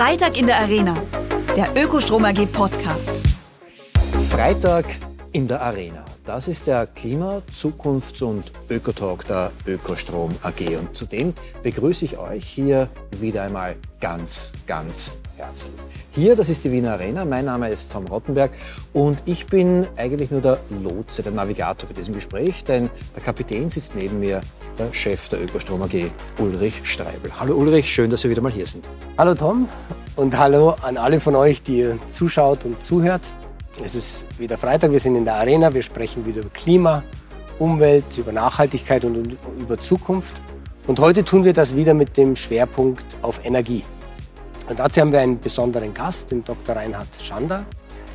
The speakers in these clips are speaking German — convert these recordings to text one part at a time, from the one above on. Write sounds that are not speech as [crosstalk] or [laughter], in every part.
Freitag in der Arena, der Ökostrom AG Podcast. Freitag in der Arena. Das ist der Klima-, Zukunfts- und Ökotalk der Ökostrom AG. Und zudem begrüße ich euch hier wieder einmal ganz, ganz herzlich. Hier, das ist die Wiener Arena. Mein Name ist Tom Rottenberg und ich bin eigentlich nur der Lotse, der Navigator für diesem Gespräch, denn der Kapitän sitzt neben mir, der Chef der Ökostrom AG, Ulrich Streibel. Hallo Ulrich, schön, dass wir wieder mal hier sind. Hallo Tom und hallo an alle von euch, die zuschaut und zuhört. Es ist wieder Freitag, wir sind in der Arena, wir sprechen wieder über Klima, Umwelt, über Nachhaltigkeit und über Zukunft. Und heute tun wir das wieder mit dem Schwerpunkt auf Energie. Und dazu haben wir einen besonderen Gast, den Dr. Reinhard Schander.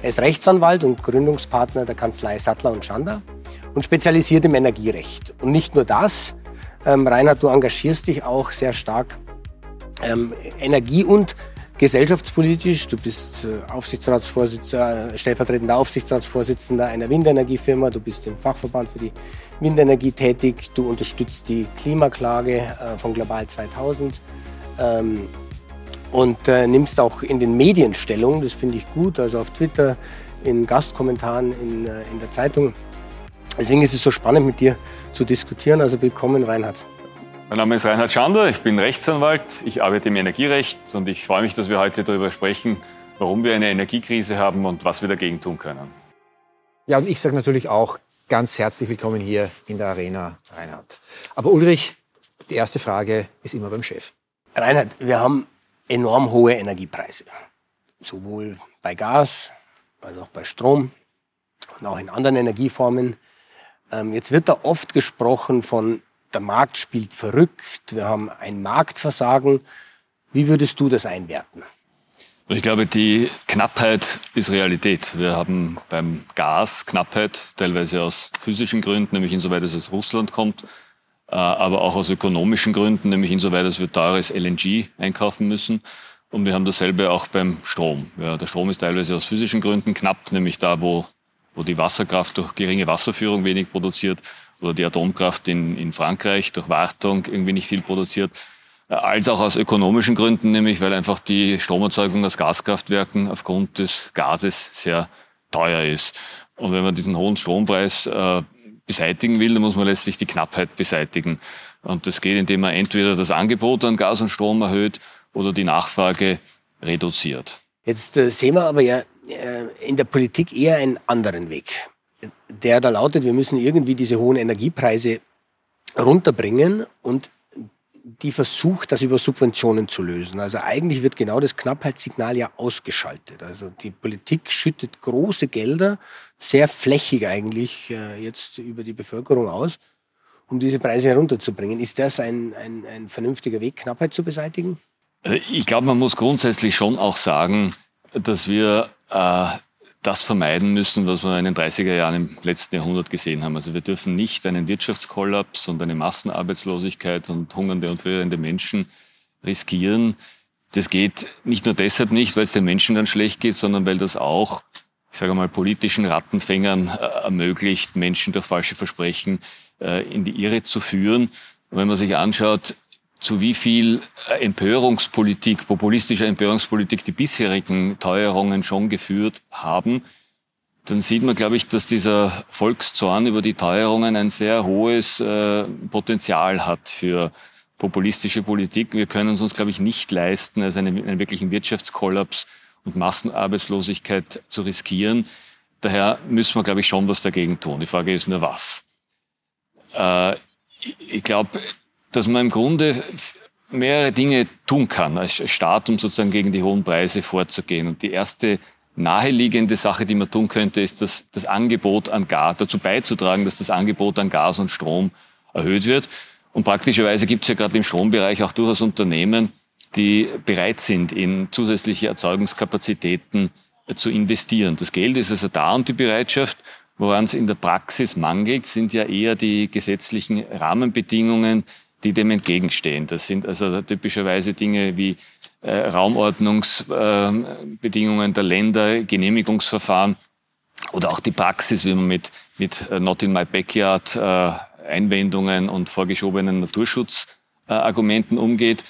Er ist Rechtsanwalt und Gründungspartner der Kanzlei Sattler und Schander und spezialisiert im Energierecht. Und nicht nur das, ähm, Reinhard, du engagierst dich auch sehr stark ähm, Energie- und gesellschaftspolitisch. Du bist äh, Aufsichtsratsvorsitzender, äh, stellvertretender Aufsichtsratsvorsitzender einer Windenergiefirma. Du bist im Fachverband für die Windenergie tätig. Du unterstützt die Klimaklage äh, von Global 2000. Ähm, und äh, nimmst auch in den Medien Stellung. Das finde ich gut, also auf Twitter, in Gastkommentaren, in, äh, in der Zeitung. Deswegen ist es so spannend, mit dir zu diskutieren. Also willkommen, Reinhard. Mein Name ist Reinhard Schander, ich bin Rechtsanwalt, ich arbeite im Energierecht und ich freue mich, dass wir heute darüber sprechen, warum wir eine Energiekrise haben und was wir dagegen tun können. Ja, und ich sage natürlich auch ganz herzlich willkommen hier in der Arena, Reinhard. Aber Ulrich, die erste Frage ist immer beim Chef. Reinhard, wir haben enorm hohe Energiepreise. Sowohl bei Gas als auch bei Strom und auch in anderen Energieformen. Ähm, jetzt wird da oft gesprochen von, der Markt spielt verrückt, wir haben ein Marktversagen. Wie würdest du das einwerten? Ich glaube, die Knappheit ist Realität. Wir haben beim Gas Knappheit, teilweise aus physischen Gründen, nämlich insoweit es aus Russland kommt, aber auch aus ökonomischen Gründen, nämlich insoweit, dass wir teures LNG einkaufen müssen. Und wir haben dasselbe auch beim Strom. Ja, der Strom ist teilweise aus physischen Gründen knapp, nämlich da, wo, wo die Wasserkraft durch geringe Wasserführung wenig produziert oder die Atomkraft in, in Frankreich durch Wartung irgendwie nicht viel produziert, äh, als auch aus ökonomischen Gründen, nämlich weil einfach die Stromerzeugung aus Gaskraftwerken aufgrund des Gases sehr teuer ist. Und wenn man diesen hohen Strompreis äh, beseitigen will, dann muss man letztlich die Knappheit beseitigen. Und das geht, indem man entweder das Angebot an Gas und Strom erhöht oder die Nachfrage reduziert. Jetzt äh, sehen wir aber ja äh, in der Politik eher einen anderen Weg. Der da lautet, wir müssen irgendwie diese hohen Energiepreise runterbringen und die versucht, das über Subventionen zu lösen. Also eigentlich wird genau das Knappheitssignal ja ausgeschaltet. Also die Politik schüttet große Gelder, sehr flächig eigentlich äh, jetzt über die Bevölkerung aus, um diese Preise herunterzubringen. Ist das ein, ein, ein vernünftiger Weg, Knappheit zu beseitigen? Also ich glaube, man muss grundsätzlich schon auch sagen, dass wir äh, das vermeiden müssen, was wir in den 30er Jahren im letzten Jahrhundert gesehen haben. Also wir dürfen nicht einen Wirtschaftskollaps und eine Massenarbeitslosigkeit und hungernde und frierende Menschen riskieren. Das geht nicht nur deshalb nicht, weil es den Menschen dann schlecht geht, sondern weil das auch, ich sage mal, politischen Rattenfängern äh, ermöglicht, Menschen durch falsche Versprechen äh, in die Irre zu führen. Und wenn man sich anschaut, zu wie viel äh, Empörungspolitik, populistischer Empörungspolitik die bisherigen Teuerungen schon geführt haben, dann sieht man, glaube ich, dass dieser Volkszorn über die Teuerungen ein sehr hohes äh, Potenzial hat für populistische Politik. Wir können es uns, glaube ich, nicht leisten, als einen, einen wirklichen Wirtschaftskollaps und Massenarbeitslosigkeit zu riskieren. Daher müssen wir, glaube ich, schon was dagegen tun. Die Frage ist nur, was. Äh, ich glaube, dass man im Grunde mehrere Dinge tun kann als Staat, um sozusagen gegen die hohen Preise vorzugehen. Und die erste naheliegende Sache, die man tun könnte, ist, dass das Angebot an Gas, dazu beizutragen, dass das Angebot an Gas und Strom erhöht wird. Und praktischerweise gibt es ja gerade im Strombereich auch durchaus Unternehmen, die bereit sind, in zusätzliche Erzeugungskapazitäten zu investieren. Das Geld ist also da und die Bereitschaft. Woran es in der Praxis mangelt, sind ja eher die gesetzlichen Rahmenbedingungen, die dem entgegenstehen. Das sind also typischerweise Dinge wie äh, Raumordnungsbedingungen äh, der Länder, Genehmigungsverfahren oder auch die Praxis, wie man mit, mit äh, Not in my backyard äh, Einwendungen und vorgeschobenen Naturschutzargumenten umgeht.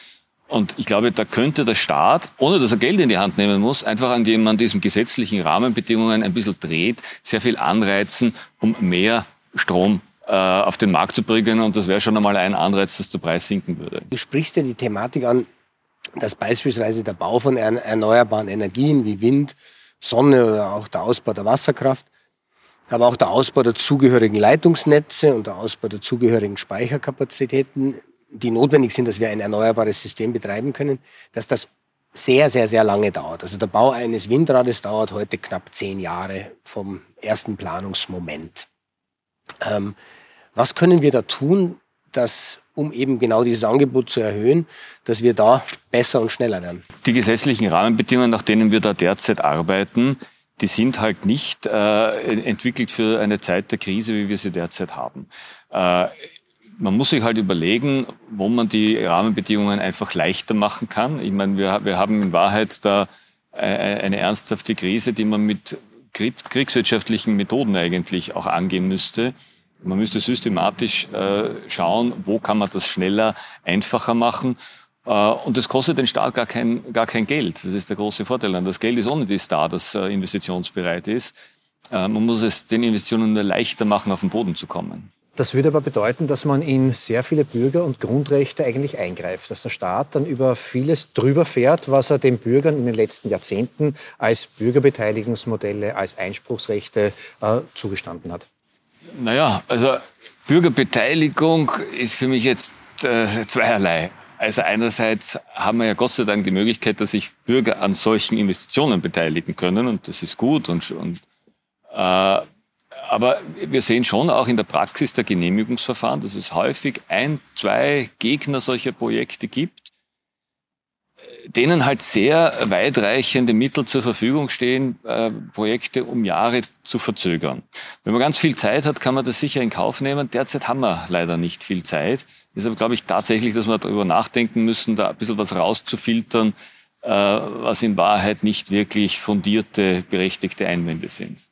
Und ich glaube, da könnte der Staat, ohne dass er Geld in die Hand nehmen muss, einfach an dem man diesen gesetzlichen Rahmenbedingungen ein bisschen dreht, sehr viel anreizen, um mehr Strom äh, auf den Markt zu bringen. Und das wäre schon einmal ein Anreiz, dass der Preis sinken würde. Du sprichst ja die Thematik an, dass beispielsweise der Bau von erneuerbaren Energien wie Wind, Sonne oder auch der Ausbau der Wasserkraft, aber auch der Ausbau der zugehörigen Leitungsnetze und der Ausbau der zugehörigen Speicherkapazitäten die notwendig sind, dass wir ein erneuerbares System betreiben können, dass das sehr, sehr, sehr lange dauert. Also der Bau eines Windrades dauert heute knapp zehn Jahre vom ersten Planungsmoment. Ähm, was können wir da tun, dass, um eben genau dieses Angebot zu erhöhen, dass wir da besser und schneller werden? Die gesetzlichen Rahmenbedingungen, nach denen wir da derzeit arbeiten, die sind halt nicht äh, entwickelt für eine Zeit der Krise, wie wir sie derzeit haben. Äh, man muss sich halt überlegen, wo man die Rahmenbedingungen einfach leichter machen kann. Ich meine, wir, wir haben in Wahrheit da äh, eine ernsthafte Krise, die man mit kriegswirtschaftlichen Methoden eigentlich auch angehen müsste. Man müsste systematisch äh, schauen, wo kann man das schneller, einfacher machen. Äh, und das kostet den Staat gar kein, gar kein Geld. Das ist der große Vorteil. Das Geld ist ohne das da, das äh, investitionsbereit ist. Äh, man muss es den Investitionen nur leichter machen, auf den Boden zu kommen. Das würde aber bedeuten, dass man in sehr viele Bürger- und Grundrechte eigentlich eingreift, dass der Staat dann über vieles drüber fährt, was er den Bürgern in den letzten Jahrzehnten als Bürgerbeteiligungsmodelle, als Einspruchsrechte äh, zugestanden hat. Naja, also Bürgerbeteiligung ist für mich jetzt äh, zweierlei. Also einerseits haben wir ja Gott sei Dank die Möglichkeit, dass sich Bürger an solchen Investitionen beteiligen können und das ist gut und, und äh, aber wir sehen schon auch in der Praxis der Genehmigungsverfahren, dass es häufig ein, zwei Gegner solcher Projekte gibt, denen halt sehr weitreichende Mittel zur Verfügung stehen, äh, Projekte um Jahre zu verzögern. Wenn man ganz viel Zeit hat, kann man das sicher in Kauf nehmen. Derzeit haben wir leider nicht viel Zeit. Deshalb glaube ich tatsächlich, dass wir darüber nachdenken müssen, da ein bisschen was rauszufiltern, äh, was in Wahrheit nicht wirklich fundierte, berechtigte Einwände sind.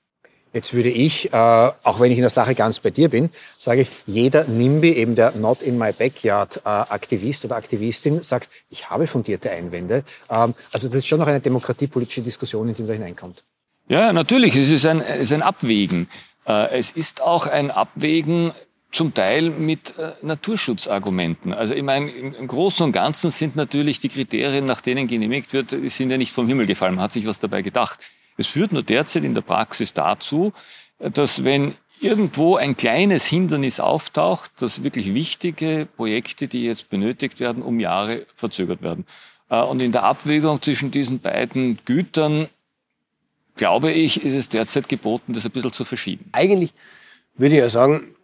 Jetzt würde ich, äh, auch wenn ich in der Sache ganz bei dir bin, sage ich, jeder NIMBY, eben der Not in my Backyard äh, Aktivist oder Aktivistin, sagt, ich habe fundierte Einwände. Ähm, also das ist schon noch eine demokratiepolitische Diskussion, in die man da hineinkommt. Ja, natürlich. Es ist ein, es ist ein Abwägen. Äh, es ist auch ein Abwägen zum Teil mit äh, Naturschutzargumenten. Also ich meine, im, Großen und Ganzen sind natürlich die Kriterien, nach denen genehmigt wird, sind ja nicht vom Himmel gefallen. Man hat sich was dabei gedacht. Es führt nur derzeit in der Praxis dazu, dass wenn irgendwo ein kleines Hindernis auftaucht, dass wirklich wichtige Projekte, die jetzt benötigt werden, um Jahre verzögert werden. Äh, und in der Abwägung zwischen diesen beiden Gütern, glaube ich, ist es derzeit geboten, das ein bisschen zu verschieben. Eigentlich würde ich ja sagen,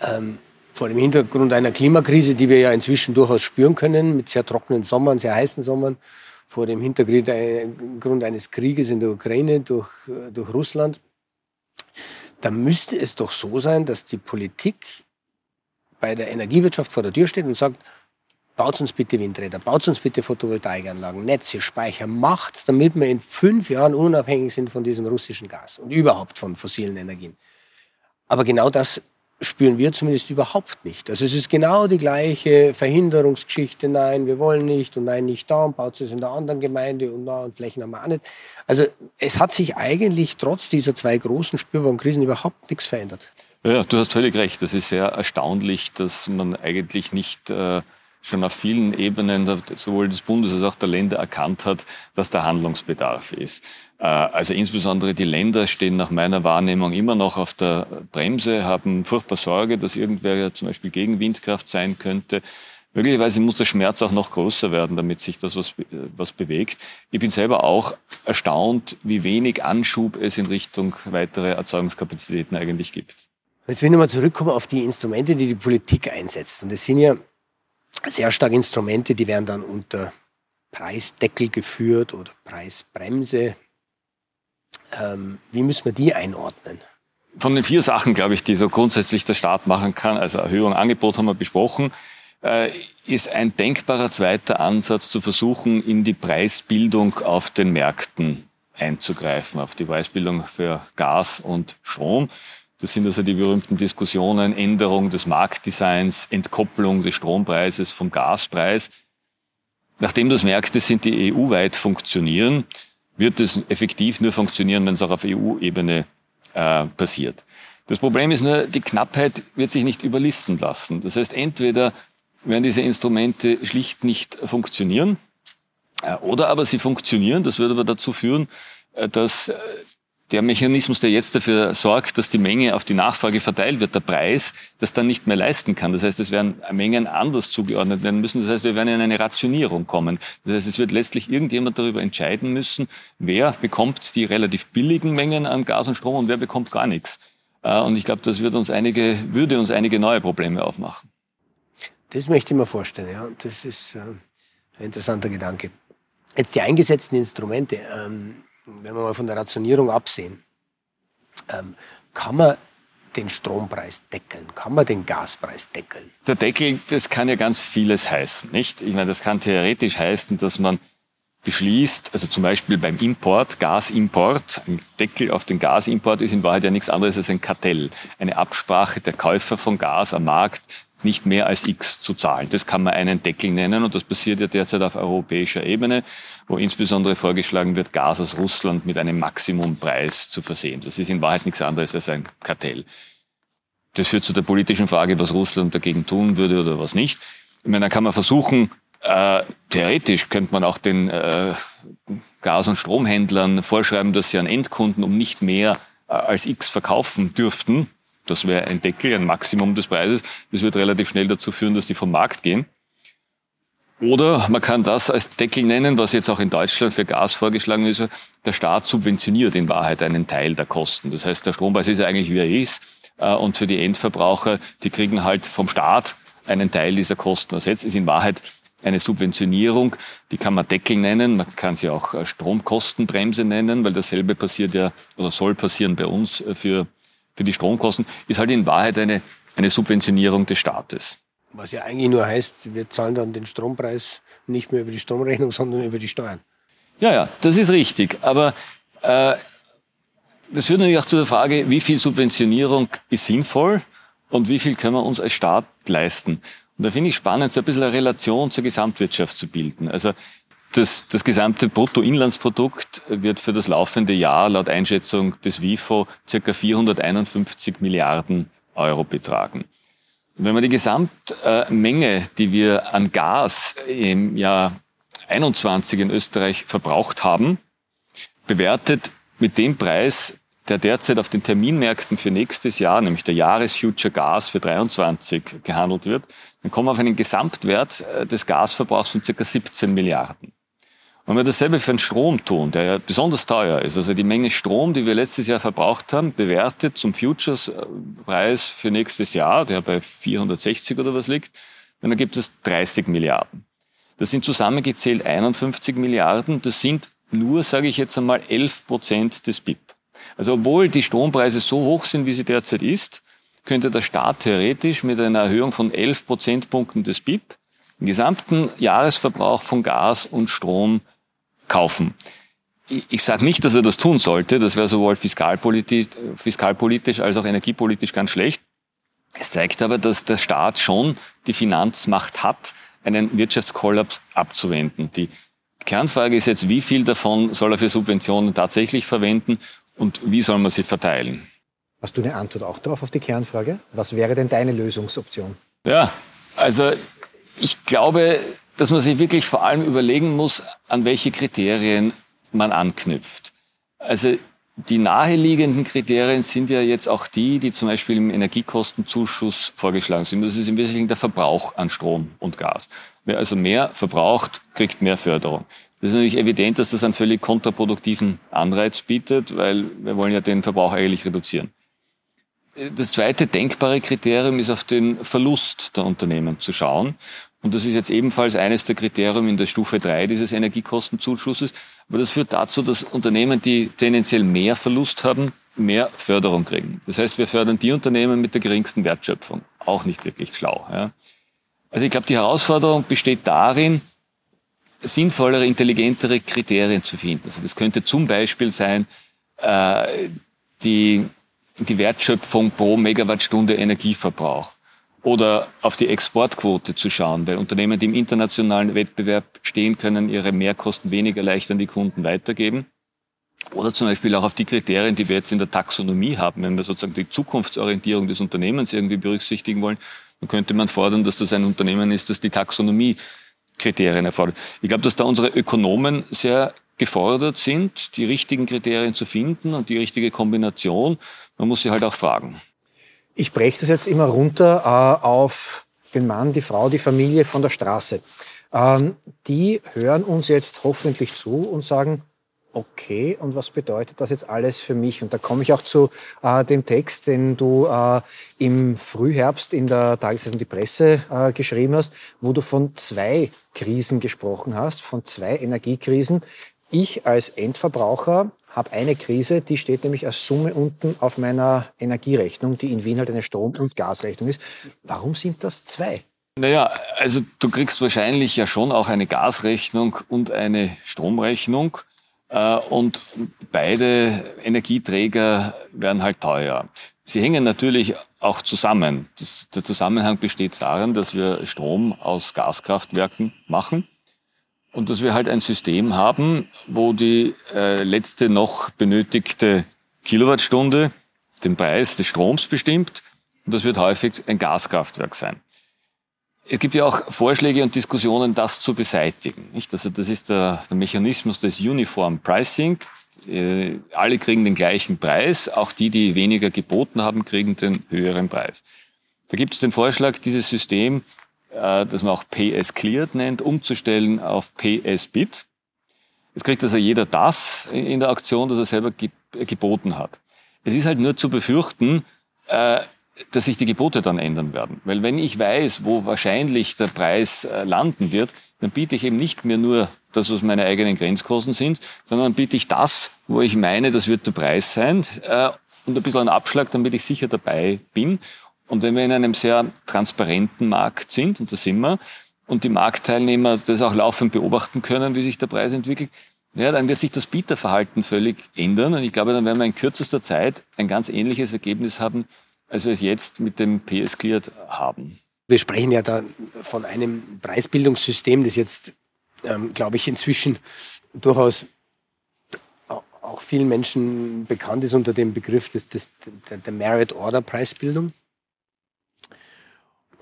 ähm, vor dem Hintergrund einer Klimakrise, die wir ja inzwischen durchaus spüren können, mit sehr trockenen Sommern, sehr heißen Sommern, vor dem Hintergrund eines Krieges in der Ukraine durch, durch Russland, da müsste es doch so sein, dass die Politik bei der Energiewirtschaft vor der Tür steht und sagt, baut uns bitte Windräder, baut uns bitte Photovoltaikanlagen, Netze, Speicher, macht's, damit wir in fünf Jahren unabhängig sind von diesem russischen Gas und überhaupt von fossilen Energien. Aber genau das spüren wir zumindest überhaupt nicht. Also es ist genau die gleiche Verhinderungsgeschichte, nein, wir wollen nicht und nein, nicht da und baut es in der anderen Gemeinde und na und Flächen haben wir auch nicht. Also es hat sich eigentlich trotz dieser zwei großen spürbaren Krisen überhaupt nichts verändert. Ja, du hast völlig recht. Das ist sehr erstaunlich, dass man eigentlich nicht äh, schon auf vielen Ebenen sowohl des Bundes als auch der Länder erkannt hat, dass da Handlungsbedarf ist. Äh, also insbesondere die Länder stehen nach meiner Wahrnehmung immer noch auf der Bremse, haben furchtbar Sorge, dass irgendwer ja zum Beispiel gegen Windkraft sein könnte. Möglicherweise muss der Schmerz auch noch größer werden, damit sich das was, was bewegt. Ich bin selber auch erstaunt, wie wenig Anschub es in Richtung weitere Erzeugungskapazitäten eigentlich gibt. Jetzt will ich nochmal zurückkommen auf die Instrumente, die die Politik einsetzt. Und das sind ja sehr stark Instrumente, die werden dann unter Preisdeckel geführt oder Preisbremse. Ähm, wie müssen wir die einordnen? Von den vier Sachen, glaube ich, die so grundsätzlich der Staat machen kann, also Erhöhung, Angebot haben wir besprochen, äh, ist ein denkbarer zweiter Ansatz zu versuchen, in die Preisbildung auf den Märkten einzugreifen, auf die Preisbildung für Gas und Strom. Das sind also die berühmten Diskussionen Änderung des Marktdesigns, Entkopplung des Strompreises vom Gaspreis. Nachdem das Märkte sind, die EU-weit funktionieren, wird es effektiv nur funktionieren, wenn es auch auf EU-Ebene äh, passiert. Das Problem ist nur, die Knappheit wird sich nicht überlisten lassen. Das heißt, entweder werden diese Instrumente schlicht nicht funktionieren, äh, oder aber sie funktionieren. Das würde aber dazu führen, äh, dass äh, der Mechanismus, der jetzt dafür sorgt, dass die Menge auf die Nachfrage verteilt wird, der Preis, das dann nicht mehr leisten kann. Das heißt, es werden Mengen anders zugeordnet werden müssen. Das heißt, wir werden in eine Rationierung kommen. Das heißt, es wird letztlich irgendjemand darüber entscheiden müssen, wer bekommt die relativ billigen Mengen an Gas und Strom und wer bekommt gar nichts. Und ich glaube, das wird uns einige, würde uns einige neue Probleme aufmachen. Das möchte ich mir vorstellen, ja. Das ist ein interessanter Gedanke. Jetzt die eingesetzten Instrumente, ähm, wenn wir mal von der Rationierung absehen, ähm, kann man den Strompreis deckeln? Kann man den Gaspreis deckeln? Der Deckel, das kann ja ganz vieles heißen, nicht? Ich meine, das kann theoretisch heißen, dass man beschließt, also zum Beispiel beim Import, Gasimport, ein Deckel auf den Gasimport ist in Wahrheit ja nichts anderes als ein Kartell, eine Absprache der Käufer von Gas am Markt, nicht mehr als X zu zahlen. Das kann man einen Deckel nennen und das passiert ja derzeit auf europäischer Ebene, wo insbesondere vorgeschlagen wird, Gas aus Russland mit einem Maximumpreis zu versehen. Das ist in Wahrheit nichts anderes als ein Kartell. Das führt zu der politischen Frage, was Russland dagegen tun würde oder was nicht. Ich meine, da kann man versuchen, äh, theoretisch könnte man auch den äh, Gas- und Stromhändlern vorschreiben, dass sie an Endkunden um nicht mehr äh, als X verkaufen dürften. Das wäre ein Deckel, ein Maximum des Preises. Das wird relativ schnell dazu führen, dass die vom Markt gehen. Oder man kann das als Deckel nennen, was jetzt auch in Deutschland für Gas vorgeschlagen ist. Der Staat subventioniert in Wahrheit einen Teil der Kosten. Das heißt, der Strompreis ist ja eigentlich wie er ist. Äh, und für die Endverbraucher, die kriegen halt vom Staat einen Teil dieser Kosten ersetzt. Ist in Wahrheit eine Subventionierung, die kann man Deckel nennen, man kann sie auch äh, Stromkostenbremse nennen, weil dasselbe passiert ja oder soll passieren bei uns äh, für für die Stromkosten, ist halt in Wahrheit eine, eine Subventionierung des Staates. Was ja eigentlich nur heißt, wir zahlen dann den Strompreis nicht mehr über die Stromrechnung, [laughs] sondern über die Steuern. Ja, ja, das ist richtig. Aber äh, das führt natürlich auch zu der Frage, wie viel Subventionierung ist sinnvoll und wie viel können wir uns als Staat leisten. Und da finde ich spannend, so ein bisschen eine Relation zur Gesamtwirtschaft zu bilden. Also das, das gesamte Bruttoinlandsprodukt wird für das laufende Jahr laut Einschätzung des WIFO circa 451 Milliarden Euro betragen. Wenn man die Gesamtmenge, die wir an Gas im Jahr 21 in Österreich verbraucht haben, bewertet mit dem Preis, der derzeit auf den Terminmärkten für nächstes Jahr, nämlich der Jahresfuture Gas für 23 gehandelt wird, dann kommen wir auf einen Gesamtwert äh, des Gasverbrauchs von circa 17 Milliarden. Wenn wir dasselbe für den Strom tun, der ja besonders teuer ist, also die Menge Strom, die wir letztes Jahr verbraucht haben, bewertet zum Futures-Preis für nächstes Jahr, der bei 460 oder was liegt, dann ergibt es 30 Milliarden. Das sind zusammengezählt 51 Milliarden. Das sind nur, sage ich jetzt einmal, 11 Prozent des BIP. Also obwohl die Strompreise so hoch sind, wie sie derzeit ist, könnte der Staat theoretisch mit einer Erhöhung von 11 Prozentpunkten des BIP den gesamten Jahresverbrauch von Gas und Strom kaufen. Ich, sage nicht, dass er das tun sollte. Das wäre sowohl fiskalpolitisch, fiskalpolitisch als auch energiepolitisch ganz schlecht. Es zeigt aber, dass der Staat schon die Finanzmacht hat, einen Wirtschaftskollaps abzuwenden. Die Kernfrage ist jetzt, wie viel davon soll er für Subventionen tatsächlich verwenden und wie soll man sie verteilen? Hast du eine Antwort auch darauf, auf die Kernfrage? Was wäre denn deine Lösungsoption? Ja, also ich glaube, dass man sich wirklich vor allem überlegen muss, an welche Kriterien man anknüpft. Also die naheliegenden Kriterien sind ja jetzt auch die, die zum Beispiel im Energiekostenzuschuss vorgeschlagen sind. Das ist im Wesentlichen der Verbrauch an Strom und Gas. Wer also mehr verbraucht, kriegt mehr Förderung. Das ist natürlich evident, dass das einen völlig kontraproduktiven Anreiz bietet, weil wir wollen ja den Verbrauch eigentlich reduzieren. Das zweite denkbare Kriterium ist auf den Verlust der Unternehmen zu schauen. Und das ist jetzt ebenfalls eines der Kriterien in der Stufe 3 dieses Energiekostenzuschusses. Aber das führt dazu, dass Unternehmen, die tendenziell mehr Verlust haben, mehr Förderung kriegen. Das heißt, wir fördern die Unternehmen mit der geringsten Wertschöpfung. Auch nicht wirklich schlau. Ja. Also ich glaube, die Herausforderung besteht darin, sinnvollere, intelligentere Kriterien zu finden. Also das könnte zum Beispiel sein, äh, die die Wertschöpfung pro Megawattstunde Energieverbrauch oder auf die Exportquote zu schauen, weil Unternehmen, die im internationalen Wettbewerb stehen, können ihre Mehrkosten weniger leicht an die Kunden weitergeben. Oder zum Beispiel auch auf die Kriterien, die wir jetzt in der Taxonomie haben. Wenn wir sozusagen die Zukunftsorientierung des Unternehmens irgendwie berücksichtigen wollen, dann könnte man fordern, dass das ein Unternehmen ist, das die Taxonomie-Kriterien erfordert. Ich glaube, dass da unsere Ökonomen sehr gefordert sind, die richtigen Kriterien zu finden und die richtige Kombination. Man muss sie halt auch fragen. Ich breche das jetzt immer runter äh, auf den Mann, die Frau, die Familie von der Straße. Ähm, die hören uns jetzt hoffentlich zu und sagen, okay, und was bedeutet das jetzt alles für mich? Und da komme ich auch zu äh, dem Text, den du äh, im Frühherbst in der Tageszeitung Die Presse äh, geschrieben hast, wo du von zwei Krisen gesprochen hast, von zwei Energiekrisen. Ich als Endverbraucher habe eine Krise, die steht nämlich als Summe unten auf meiner Energierechnung, die in Wien halt eine Strom- und Gasrechnung ist. Warum sind das zwei? Naja, also du kriegst wahrscheinlich ja schon auch eine Gasrechnung und eine Stromrechnung. Äh, und beide Energieträger werden halt teuer. Sie hängen natürlich auch zusammen. Das, der Zusammenhang besteht darin, dass wir Strom aus Gaskraftwerken machen und dass wir halt ein System haben, wo die äh, letzte noch benötigte Kilowattstunde den Preis des Stroms bestimmt und das wird häufig ein Gaskraftwerk sein. Es gibt ja auch Vorschläge und Diskussionen, das zu beseitigen. Nicht? Also das ist der, der Mechanismus des Uniform Pricing. Äh, alle kriegen den gleichen Preis, auch die, die weniger geboten haben, kriegen den höheren Preis. Da gibt es den Vorschlag, dieses System, das man auch PS Cleared nennt, umzustellen auf PS Bit. Jetzt kriegt also jeder das in der Aktion, das er selber geboten hat. Es ist halt nur zu befürchten, äh, dass sich die Gebote dann ändern werden. Weil wenn ich weiß, wo wahrscheinlich der Preis äh, landen wird, dann biete ich eben nicht mehr nur das, was meine eigenen Grenzkosten sind, sondern biete ich das, wo ich meine, das wird der Preis sein äh, und ein bisschen einen Abschlag, damit ich sicher dabei bin. Und wenn wir in einem sehr transparenten Markt sind, und da sind wir, und die Marktteilnehmer das auch laufend beobachten können, wie sich der Preis entwickelt, ja, dann wird sich das Bieterverhalten völlig ändern. Und ich glaube, dann werden wir in kürzester Zeit ein ganz ähnliches Ergebnis haben, als wir es jetzt mit dem PS Cleared haben. Wir sprechen ja da von einem Preisbildungssystem, das jetzt, ähm, glaube ich, inzwischen durchaus auch vielen Menschen bekannt ist unter dem Begriff des, des, der, Merit Order Preisbildung.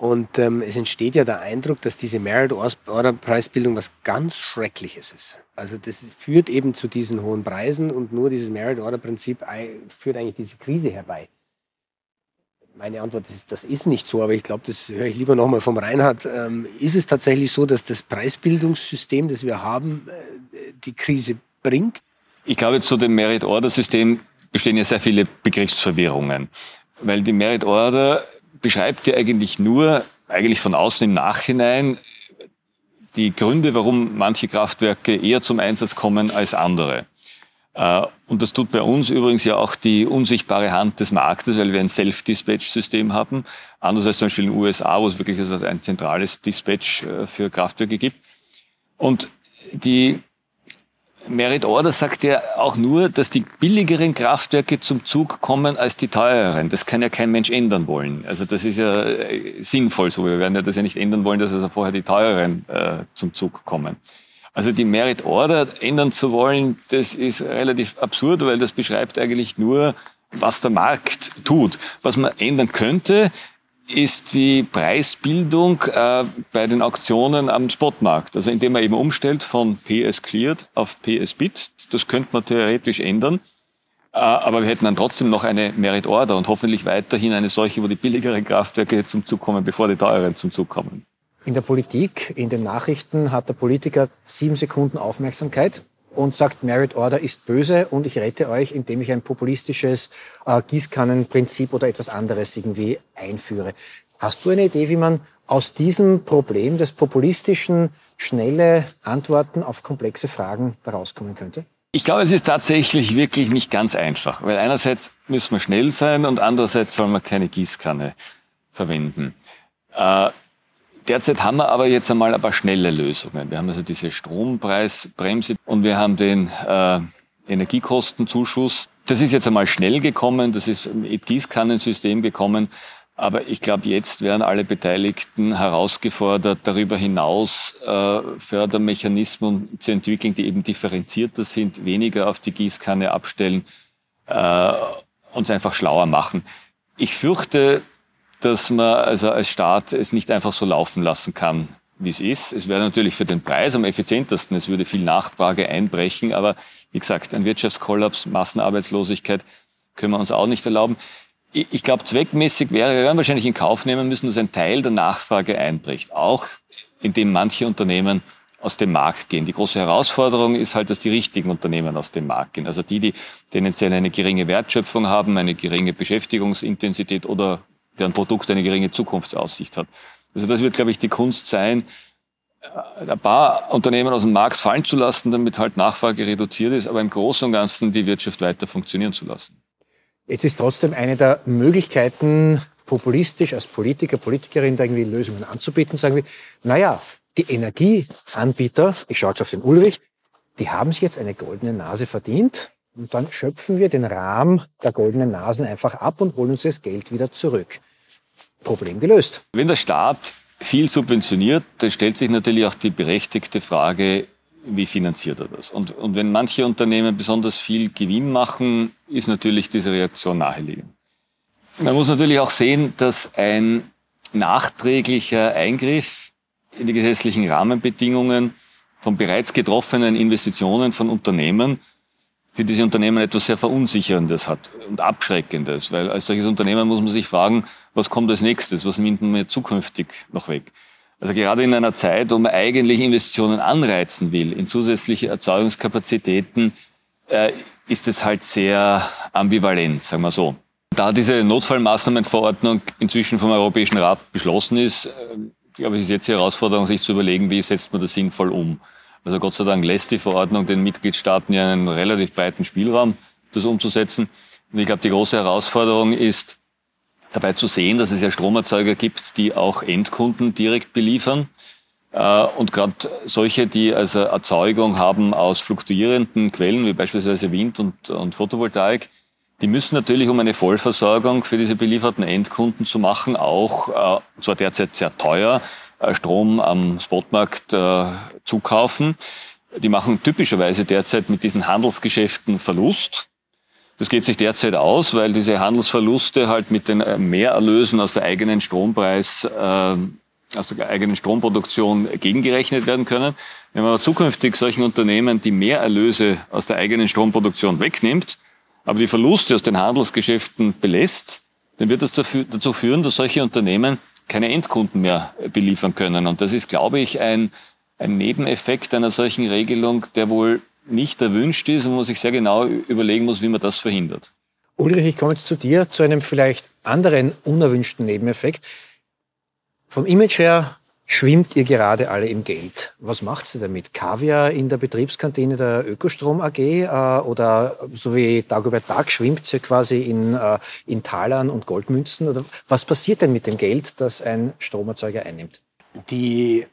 Und ähm, es entsteht ja der Eindruck, dass diese Merit Order Preisbildung was ganz Schreckliches ist. Also das führt eben zu diesen hohen Preisen und nur dieses Merit Order Prinzip führt eigentlich diese Krise herbei meine Antwort ist, das ist nicht so, aber ich glaube, das höre ich lieber nochmal vom Reinhard. Ähm, ist es tatsächlich so, dass das Preisbildungssystem, das wir haben, äh, die Krise bringt? Ich glaube, zu dem Merit-Order-System bestehen ja sehr viele Begriffsverwirrungen, weil die Merit-Order beschreibt ja eigentlich nur, eigentlich von außen im Nachhinein, die Gründe, warum manche Kraftwerke eher zum Einsatz kommen als andere. Äh, und das tut bei uns übrigens ja auch die unsichtbare Hand des Marktes, weil wir ein Self-Dispatch-System haben. Anders als zum Beispiel in den USA, wo es wirklich also ein zentrales Dispatch äh, für Kraftwerke gibt. Und die Merit Order sagt ja auch nur, dass die billigeren Kraftwerke zum Zug kommen als die teureren. Das kann ja kein Mensch ändern wollen. Also das ist ja äh, sinnvoll so. Wir werden ja das ja nicht ändern wollen, dass also vorher die teureren äh, zum Zug kommen. Also die Merit Order ändern zu wollen, das ist relativ absurd, weil das beschreibt eigentlich nur, was der Markt tut. Was man ändern könnte, ist die Preisbildung äh, bei den Auktionen am Spotmarkt. Also indem man eben umstellt von PS Cleared auf PS Bit. Das könnte man theoretisch ändern. Äh, aber wir hätten dann trotzdem noch eine Merit Order und hoffentlich weiterhin eine solche, wo die billigeren Kraftwerke zum Zug kommen, bevor die teureren zum Zug kommen. In der Politik, in den Nachrichten hat der Politiker sieben Sekunden Aufmerksamkeit und sagt, Merit Order ist böse und ich rette euch, indem ich ein populistisches äh, Gießkannenprinzip oder etwas anderes irgendwie einführe. Hast du eine Idee, wie man aus diesem Problem des populistischen schnelle Antworten auf komplexe Fragen rauskommen könnte? Ich glaube, es ist tatsächlich wirklich nicht ganz einfach, weil einerseits müssen wir schnell sein und andererseits soll man keine Gießkanne verwenden. Äh, Derzeit haben wir aber jetzt einmal ein paar schnelle Lösungen. Wir haben also diese Strompreisbremse und wir haben den äh, Energiekostenzuschuss. Das ist jetzt einmal schnell gekommen, das ist mit Gießkannensystem gekommen. Aber ich glaube, jetzt werden alle Beteiligten herausgefordert, darüber hinaus äh, Fördermechanismen zu entwickeln, die eben differenzierter sind, weniger auf die Gießkanne abstellen, äh, uns einfach schlauer machen. Ich fürchte, dass man also als Staat es nicht einfach so laufen lassen kann, wie es ist. Es wäre natürlich für den Preis am effizientesten, es würde viel Nachfrage einbrechen, aber wie gesagt, ein Wirtschaftskollaps, Massenarbeitslosigkeit können wir uns auch nicht erlauben. Ich glaube, zweckmäßig wäre, wir werden wahrscheinlich in Kauf nehmen müssen, dass ein Teil der Nachfrage einbricht, auch indem manche Unternehmen aus dem Markt gehen. Die große Herausforderung ist halt, dass die richtigen Unternehmen aus dem Markt gehen. Also die, die tendenziell eine geringe Wertschöpfung haben, eine geringe Beschäftigungsintensität oder deren Produkt eine geringe Zukunftsaussicht hat. Also das wird, glaube ich, die Kunst sein, ein paar Unternehmen aus dem Markt fallen zu lassen, damit halt Nachfrage reduziert ist, aber im Großen und Ganzen die Wirtschaft weiter funktionieren zu lassen. Jetzt ist trotzdem eine der Möglichkeiten, populistisch als Politiker, Politikerin da irgendwie Lösungen anzubieten, sagen wir, naja, die Energieanbieter, ich schaue jetzt auf den Ulrich, die haben sich jetzt eine goldene Nase verdient und dann schöpfen wir den Rahmen der goldenen Nasen einfach ab und holen uns das Geld wieder zurück. Problem gelöst. Wenn der Staat viel subventioniert, dann stellt sich natürlich auch die berechtigte Frage, wie finanziert er das? Und, und wenn manche Unternehmen besonders viel Gewinn machen, ist natürlich diese Reaktion naheliegend. Man muss natürlich auch sehen, dass ein nachträglicher Eingriff in die gesetzlichen Rahmenbedingungen von bereits getroffenen Investitionen von Unternehmen für diese Unternehmen etwas sehr Verunsicherndes hat und Abschreckendes, weil als solches Unternehmen muss man sich fragen, was kommt als nächstes, was man mir zukünftig noch weg. Also gerade in einer Zeit, wo man eigentlich Investitionen anreizen will in zusätzliche Erzeugungskapazitäten, äh, ist es halt sehr ambivalent, sagen wir so. Da diese Notfallmaßnahmenverordnung inzwischen vom Europäischen Rat beschlossen ist, äh, glaube ich, ist jetzt die Herausforderung, sich zu überlegen, wie setzt man das sinnvoll um. Also Gott sei Dank lässt die Verordnung den Mitgliedstaaten ja einen relativ breiten Spielraum, das umzusetzen. Und ich glaube, die große Herausforderung ist, dabei zu sehen, dass es ja Stromerzeuger gibt, die auch Endkunden direkt beliefern. Äh, und gerade solche, die also Erzeugung haben aus fluktuierenden Quellen, wie beispielsweise Wind und, und Photovoltaik, die müssen natürlich, um eine Vollversorgung für diese belieferten Endkunden zu machen, auch, äh, zwar derzeit sehr teuer, Strom am Spotmarkt äh, zukaufen. Die machen typischerweise derzeit mit diesen Handelsgeschäften Verlust. Das geht sich derzeit aus, weil diese Handelsverluste halt mit den äh, Mehrerlösen aus der eigenen Strompreis, äh, aus der eigenen Stromproduktion gegengerechnet werden können. Wenn man zukünftig solchen Unternehmen die Mehrerlöse aus der eigenen Stromproduktion wegnimmt, aber die Verluste aus den Handelsgeschäften belässt, dann wird das dazu führen, dass solche Unternehmen keine Endkunden mehr beliefern können. Und das ist, glaube ich, ein, ein Nebeneffekt einer solchen Regelung, der wohl nicht erwünscht ist und wo sich sehr genau überlegen muss, wie man das verhindert. Ulrich, ich komme jetzt zu dir, zu einem vielleicht anderen unerwünschten Nebeneffekt. Vom Image her schwimmt ihr gerade alle im Geld. Was macht ihr damit? Kaviar in der Betriebskantine der Ökostrom AG äh, oder so wie Dagobert Tag schwimmt ihr quasi in, äh, in Talern und Goldmünzen? Oder was passiert denn mit dem Geld, das ein Stromerzeuger einnimmt? Die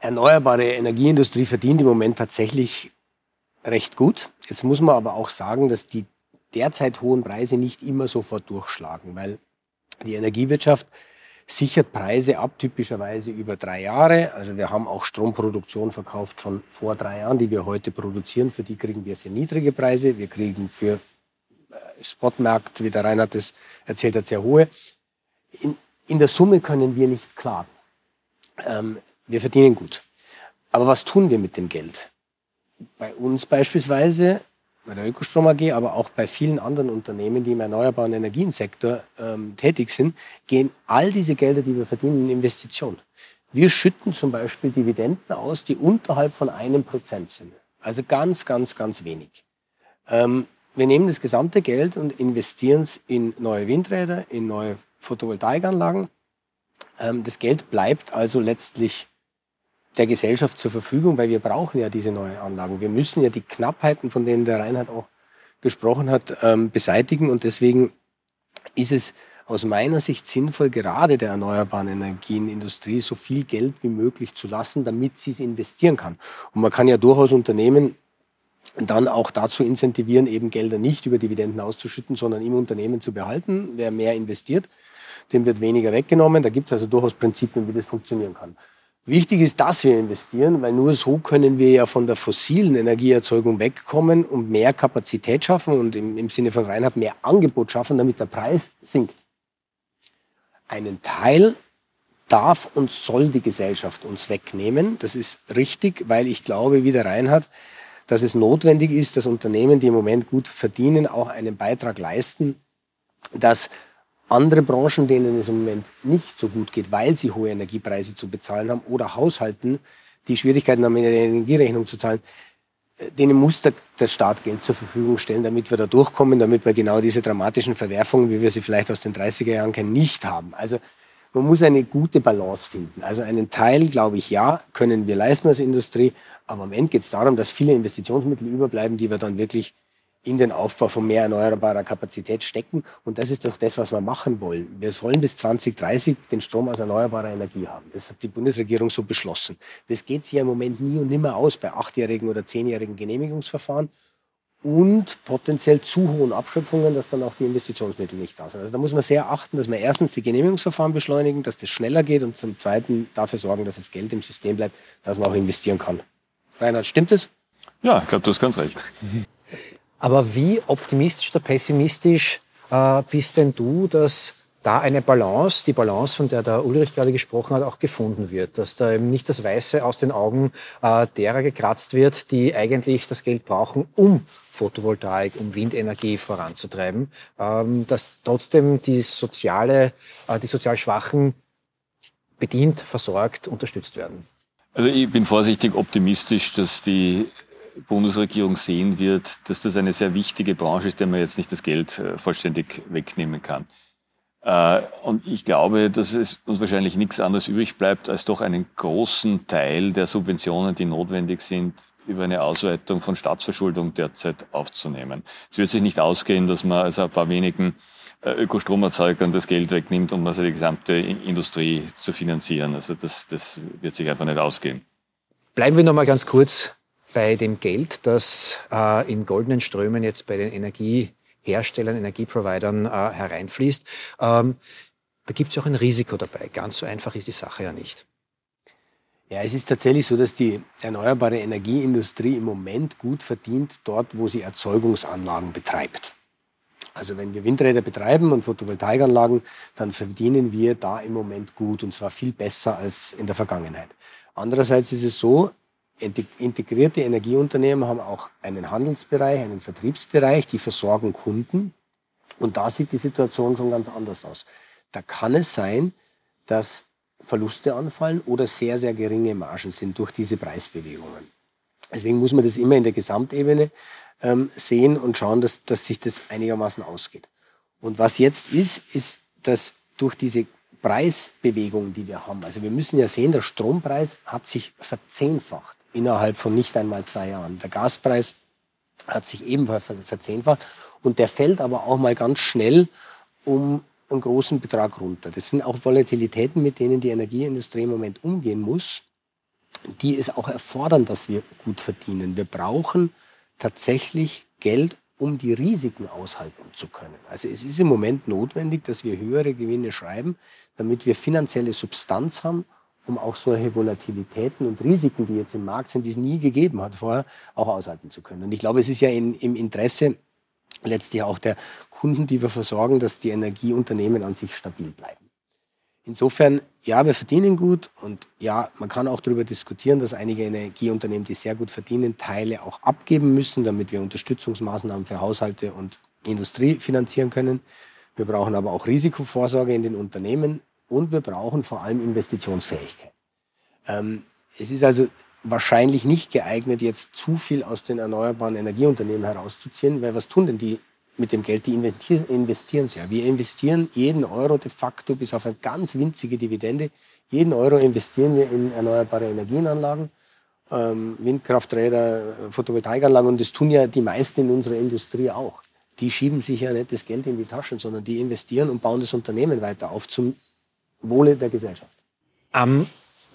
erneuerbare Energieindustrie verdient im Moment tatsächlich recht gut. Jetzt muss man aber auch sagen, dass die derzeit hohen Preise nicht immer sofort durchschlagen, weil die Energiewirtschaft sichert Preise ab, typischerweise über drei Jahre. Also wir haben auch Stromproduktion verkauft schon vor drei Jahren, die wir heute produzieren. Für die kriegen wir sehr niedrige Preise. Wir kriegen für äh, Spotmarkt, wie der Reinhard das erzählt hat, sehr hohe. In, in der Summe können wir nicht klagen. Ähm, wir verdienen gut. Aber was tun wir mit dem Geld? Bei uns beispielsweise bei der Ökostrom AG, aber auch bei vielen anderen Unternehmen, die im erneuerbaren Energiensektor ähm, tätig sind, gehen all diese Gelder, die wir verdienen, in Investitionen. Wir schütten zum Beispiel Dividenden aus, die unterhalb von einem Prozent sind. Also ganz, ganz, ganz wenig. Ähm, wir nehmen das gesamte Geld und investieren es in neue Windräder, in neue Photovoltaikanlagen. Ähm, das Geld bleibt also letztlich der Gesellschaft zur Verfügung, weil wir brauchen ja diese neuen Anlagen. Wir müssen ja die Knappheiten, von denen der Reinhard auch gesprochen hat, ähm, beseitigen. Und deswegen ist es aus meiner Sicht sinnvoll, gerade der erneuerbaren Energienindustrie so viel Geld wie möglich zu lassen, damit sie es investieren kann. Und man kann ja durchaus Unternehmen dann auch dazu incentivieren, eben Gelder nicht über Dividenden auszuschütten, sondern im Unternehmen zu behalten. Wer mehr investiert, dem wird weniger weggenommen. Da gibt es also durchaus Prinzipien, wie das funktionieren kann. Wichtig ist, dass wir investieren, weil nur so können wir ja von der fossilen Energieerzeugung wegkommen und mehr Kapazität schaffen und im, im Sinne von Reinhard mehr Angebot schaffen, damit der Preis sinkt. Einen Teil darf und soll die Gesellschaft uns wegnehmen. Das ist richtig, weil ich glaube, wie der Reinhard, dass es notwendig ist, dass Unternehmen, die im Moment gut verdienen, auch einen Beitrag leisten, dass andere Branchen, denen es im Moment nicht so gut geht, weil sie hohe Energiepreise zu bezahlen haben oder Haushalten, die Schwierigkeiten haben, eine Energierechnung zu zahlen, äh, denen muss der, der, Staat Geld zur Verfügung stellen, damit wir da durchkommen, damit wir genau diese dramatischen Verwerfungen, wie wir sie vielleicht aus den 30er Jahren kennen, nicht haben. Also man muss eine gute Balance finden. Also einen Teil, glaube ich, ja, können wir leisten als Industrie, aber am Ende geht es darum, dass viele Investitionsmittel überbleiben, die wir dann wirklich in den Aufbau von mehr erneuerbarer Kapazität stecken. Und das ist doch das, was wir machen wollen. Wir sollen bis 2030 den Strom aus erneuerbarer Energie haben. Das hat die Bundesregierung so beschlossen. Das geht sich ja im Moment nie und nimmer aus bei achtjährigen oder zehnjährigen Genehmigungsverfahren und potenziell zu hohen Abschöpfungen, dass dann auch die Investitionsmittel nicht da sind. Also da muss man sehr achten, dass wir erstens die Genehmigungsverfahren beschleunigen, dass das schneller geht und zum Zweiten dafür sorgen, dass das Geld im System bleibt, dass man auch investieren kann. Reinhard, stimmt es? Ja, ich glaube, du hast ganz recht. [laughs] Aber wie optimistisch oder pessimistisch äh, bist denn du, dass da eine Balance, die Balance, von der der Ulrich gerade gesprochen hat, auch gefunden wird, dass da eben nicht das Weiße aus den Augen äh, derer gekratzt wird, die eigentlich das Geld brauchen, um Photovoltaik, um Windenergie voranzutreiben, ähm, dass trotzdem die soziale, äh, die sozial Schwachen bedient, versorgt, unterstützt werden. Also ich bin vorsichtig optimistisch, dass die Bundesregierung sehen wird, dass das eine sehr wichtige Branche ist, der man jetzt nicht das Geld äh, vollständig wegnehmen kann. Äh, und ich glaube, dass es uns wahrscheinlich nichts anderes übrig bleibt, als doch einen großen Teil der Subventionen, die notwendig sind, über eine Ausweitung von Staatsverschuldung derzeit aufzunehmen. Es wird sich nicht ausgehen, dass man also ein paar wenigen äh, Ökostromerzeugern das Geld wegnimmt, um also die gesamte Industrie zu finanzieren. Also das, das wird sich einfach nicht ausgehen. Bleiben wir noch mal ganz kurz bei dem Geld, das äh, in goldenen Strömen jetzt bei den Energie Herstellern, Energieprovidern äh, hereinfließt. Ähm, da gibt es auch ein Risiko dabei. Ganz so einfach ist die Sache ja nicht. Ja, es ist tatsächlich so, dass die erneuerbare Energieindustrie im Moment gut verdient dort, wo sie Erzeugungsanlagen betreibt. Also wenn wir Windräder betreiben und Photovoltaikanlagen, dann verdienen wir da im Moment gut und zwar viel besser als in der Vergangenheit. Andererseits ist es so, Integrierte Energieunternehmen haben auch einen Handelsbereich, einen Vertriebsbereich, die versorgen Kunden. Und da sieht die Situation schon ganz anders aus. Da kann es sein, dass Verluste anfallen oder sehr, sehr geringe Margen sind durch diese Preisbewegungen. Deswegen muss man das immer in der Gesamtebene ähm, sehen und schauen, dass, dass sich das einigermaßen ausgeht. Und was jetzt ist, ist, dass durch diese Preisbewegungen, die wir haben, also wir müssen ja sehen, der Strompreis hat sich verzehnfacht innerhalb von nicht einmal zwei Jahren. Der Gaspreis hat sich ebenfalls verzehnfacht und der fällt aber auch mal ganz schnell um einen großen Betrag runter. Das sind auch Volatilitäten, mit denen die Energieindustrie im Moment umgehen muss, die es auch erfordern, dass wir gut verdienen. Wir brauchen tatsächlich Geld, um die Risiken aushalten zu können. Also es ist im Moment notwendig, dass wir höhere Gewinne schreiben, damit wir finanzielle Substanz haben, um auch solche Volatilitäten und Risiken, die jetzt im Markt sind, die es nie gegeben hat vorher, auch aushalten zu können. Und ich glaube, es ist ja in, im Interesse letztlich auch der Kunden, die wir versorgen, dass die Energieunternehmen an sich stabil bleiben. Insofern, ja, wir verdienen gut und ja, man kann auch darüber diskutieren, dass einige Energieunternehmen, die sehr gut verdienen, Teile auch abgeben müssen, damit wir Unterstützungsmaßnahmen für Haushalte und Industrie finanzieren können. Wir brauchen aber auch Risikovorsorge in den Unternehmen und wir brauchen vor allem Investitionsfähigkeit. Ähm, es ist also wahrscheinlich nicht geeignet, jetzt zu viel aus den erneuerbaren Energieunternehmen herauszuziehen, weil was tun denn die mit dem Geld? Die investieren sie ja. Wir investieren jeden Euro de facto bis auf eine ganz winzige Dividende. Jeden Euro investieren wir in erneuerbare Energienanlagen, ähm, Windkrafträder, Photovoltaikanlagen und das tun ja die meisten in unserer Industrie auch. Die schieben sich ja nicht das Geld in die Taschen, sondern die investieren und bauen das Unternehmen weiter auf zum Wohle der Gesellschaft. Am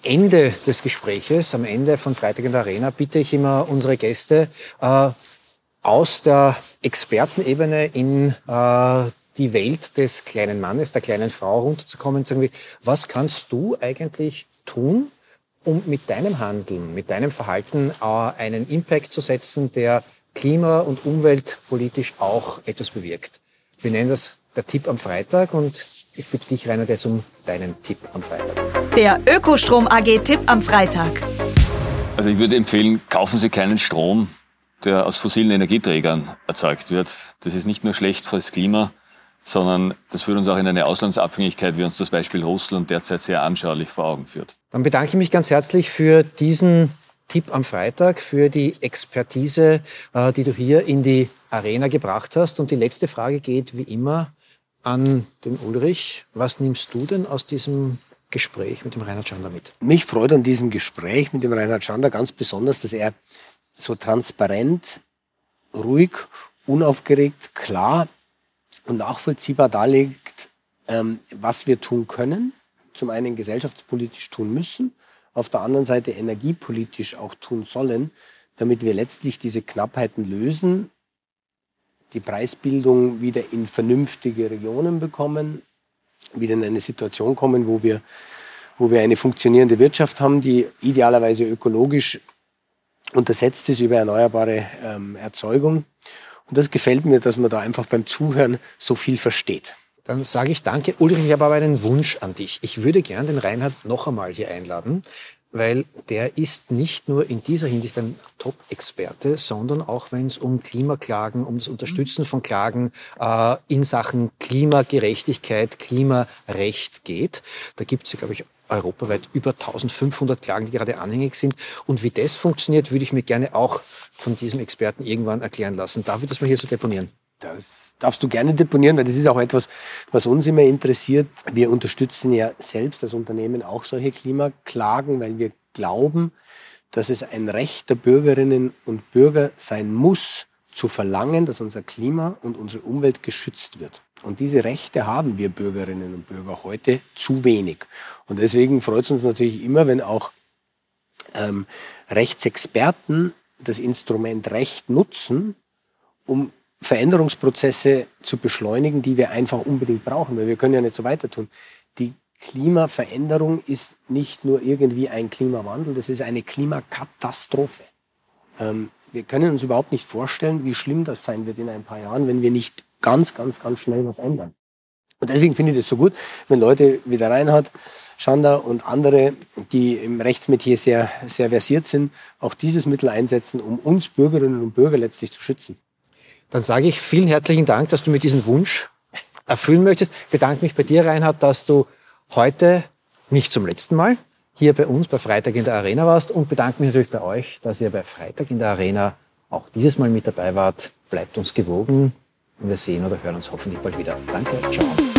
Ende des Gespräches, am Ende von Freitag in der Arena, bitte ich immer unsere Gäste äh, aus der Expertenebene in äh, die Welt des kleinen Mannes, der kleinen Frau runterzukommen sagen, was kannst du eigentlich tun, um mit deinem Handeln, mit deinem Verhalten äh, einen Impact zu setzen, der klima- und umweltpolitisch auch etwas bewirkt. Wir nennen das der Tipp am Freitag und ich bitte dich, Rainer, jetzt um deinen Tipp am Freitag. Der Ökostrom AG Tipp am Freitag. Also ich würde empfehlen, kaufen Sie keinen Strom, der aus fossilen Energieträgern erzeugt wird. Das ist nicht nur schlecht fürs Klima, sondern das führt uns auch in eine Auslandsabhängigkeit, wie uns das Beispiel Russland derzeit sehr anschaulich vor Augen führt. Dann bedanke ich mich ganz herzlich für diesen Tipp am Freitag, für die Expertise, äh, die du hier in die Arena gebracht hast. Und die letzte Frage geht wie immer an den Ulrich. Was nimmst du denn aus diesem Gespräch mit dem Reinhard Schander mit? Mich freut an diesem Gespräch mit dem Reinhard Schander ganz besonders, dass er so transparent, ruhig, unaufgeregt, klar und nachvollziehbar darlegt, ähm, was wir tun können. Zum einen gesellschaftspolitisch tun müssen, auf der anderen Seite energiepolitisch auch tun sollen, damit wir letztlich diese Knappheiten lösen, die Preisbildung wieder in vernünftige Regionen bekommen, wieder in eine Situation kommen, wo wir, wo wir eine funktionierende Wirtschaft haben, die idealerweise ökologisch untersetzt ist über erneuerbare ähm, Erzeugung. Und das gefällt mir, dass man da einfach beim Zuhören so viel versteht. Dann sage ich danke. Ulrich, ich habe aber einen Wunsch an dich. Ich würde gern den Reinhard noch einmal hier einladen, weil der ist nicht nur in dieser Hinsicht ein Top-Experte, sondern auch wenn es um Klimaklagen, um das Unterstützen von Klagen äh, in Sachen Klimagerechtigkeit, Klimarecht geht. Da gibt es ja, glaube ich, europaweit über 1500 Klagen, die gerade anhängig sind. Und wie das funktioniert, würde ich mir gerne auch von diesem Experten irgendwann erklären lassen. Darf ich das mal hier so deponieren? Das darfst du gerne deponieren, weil das ist auch etwas, was uns immer interessiert. Wir unterstützen ja selbst als Unternehmen auch solche Klimaklagen, weil wir glauben, dass es ein Recht der Bürgerinnen und Bürger sein muss, zu verlangen, dass unser Klima und unsere Umwelt geschützt wird. Und diese Rechte haben wir Bürgerinnen und Bürger heute zu wenig. Und deswegen freut es uns natürlich immer, wenn auch ähm, Rechtsexperten das Instrument Recht nutzen, um Veränderungsprozesse zu beschleunigen, die wir einfach unbedingt brauchen, weil wir können ja nicht so weiter tun. Die Klimaveränderung ist nicht nur irgendwie ein Klimawandel, das ist eine Klimakatastrophe. Ähm, wir können uns überhaupt nicht vorstellen, wie schlimm das sein wird in ein paar Jahren, wenn wir nicht ganz, ganz, ganz schnell was ändern. Und deswegen finde ich es so gut, wenn Leute wie der Reinhard, Schander und andere, die im Rechtsmetier sehr, sehr versiert sind, auch dieses Mittel einsetzen, um uns Bürgerinnen und Bürger letztlich zu schützen. Dann sage ich vielen herzlichen Dank, dass du mir diesen Wunsch erfüllen möchtest. Ich bedanke mich bei dir, Reinhard, dass du heute nicht zum letzten Mal hier bei uns bei Freitag in der Arena warst und bedanke mich natürlich bei euch, dass ihr bei Freitag in der Arena auch dieses Mal mit dabei wart. Bleibt uns gewogen und wir sehen oder hören uns hoffentlich bald wieder. Danke, ciao.